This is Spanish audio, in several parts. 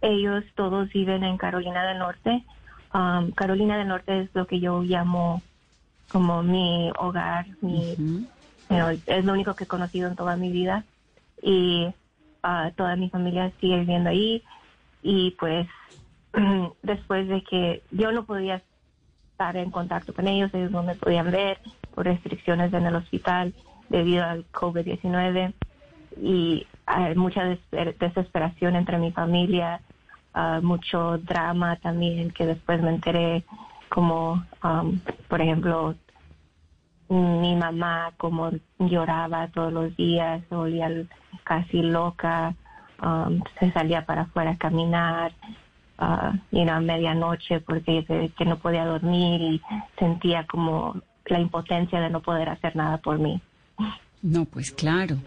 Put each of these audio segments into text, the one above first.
Ellos todos viven en Carolina del Norte. Um, Carolina del Norte es lo que yo llamo como mi hogar. Mi, uh -huh. you know, es lo único que he conocido en toda mi vida. Y uh, toda mi familia sigue viviendo ahí. Y pues después de que yo no podía estar en contacto con ellos, ellos no me podían ver por restricciones en el hospital debido al COVID-19 y hay mucha desesperación entre mi familia, uh, mucho drama también que después me enteré como, um, por ejemplo, mi mamá como lloraba todos los días, se volvía casi loca, um, se salía para afuera a caminar, uh, you know, a medianoche porque que no podía dormir y sentía como la impotencia de no poder hacer nada por mí. No, pues claro.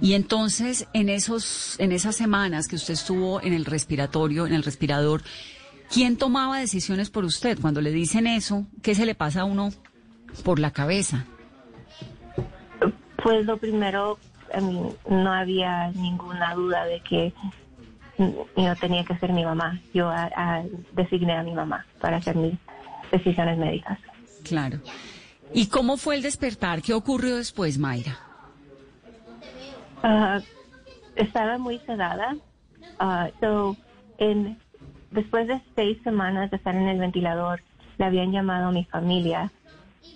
Y entonces, en esos, en esas semanas que usted estuvo en el respiratorio, en el respirador, ¿quién tomaba decisiones por usted? Cuando le dicen eso, ¿qué se le pasa a uno por la cabeza? Pues lo primero, a mí, no había ninguna duda de que yo tenía que ser mi mamá. Yo a, a, designé a mi mamá para hacer mis decisiones médicas. Claro. ¿Y cómo fue el despertar? ¿Qué ocurrió después, Mayra? Uh, estaba muy sedada. Uh, en, después de seis semanas de estar en el ventilador, le habían llamado a mi familia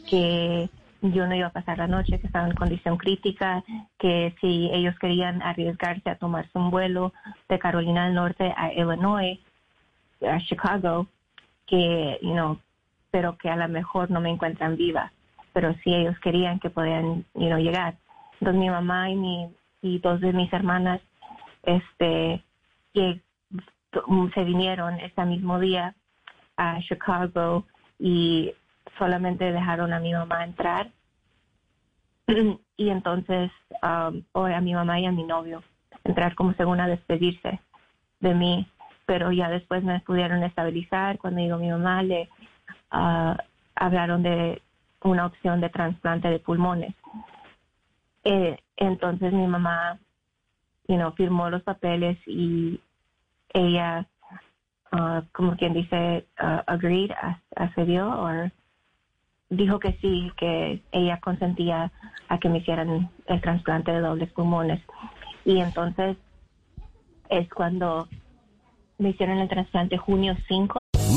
que yo no iba a pasar la noche, que estaba en condición crítica, que si ellos querían arriesgarse a tomarse un vuelo de Carolina del Norte a Illinois, a Chicago, que, you know, pero que a lo mejor no me encuentran viva pero si ellos querían que podían you know, llegar. Entonces mi mamá y, mi, y dos de mis hermanas este, que se vinieron ese mismo día a Chicago y solamente dejaron a mi mamá entrar. Y entonces um, o a mi mamá y a mi novio entrar como según a despedirse de mí. Pero ya después me pudieron estabilizar. Cuando digo mi mamá le uh, hablaron de una opción de trasplante de pulmones. Eh, entonces mi mamá, you know, firmó los papeles y ella, uh, como quien dice, uh, agreed, accedió o dijo que sí, que ella consentía a que me hicieran el trasplante de dobles pulmones. Y entonces es cuando me hicieron el trasplante junio 5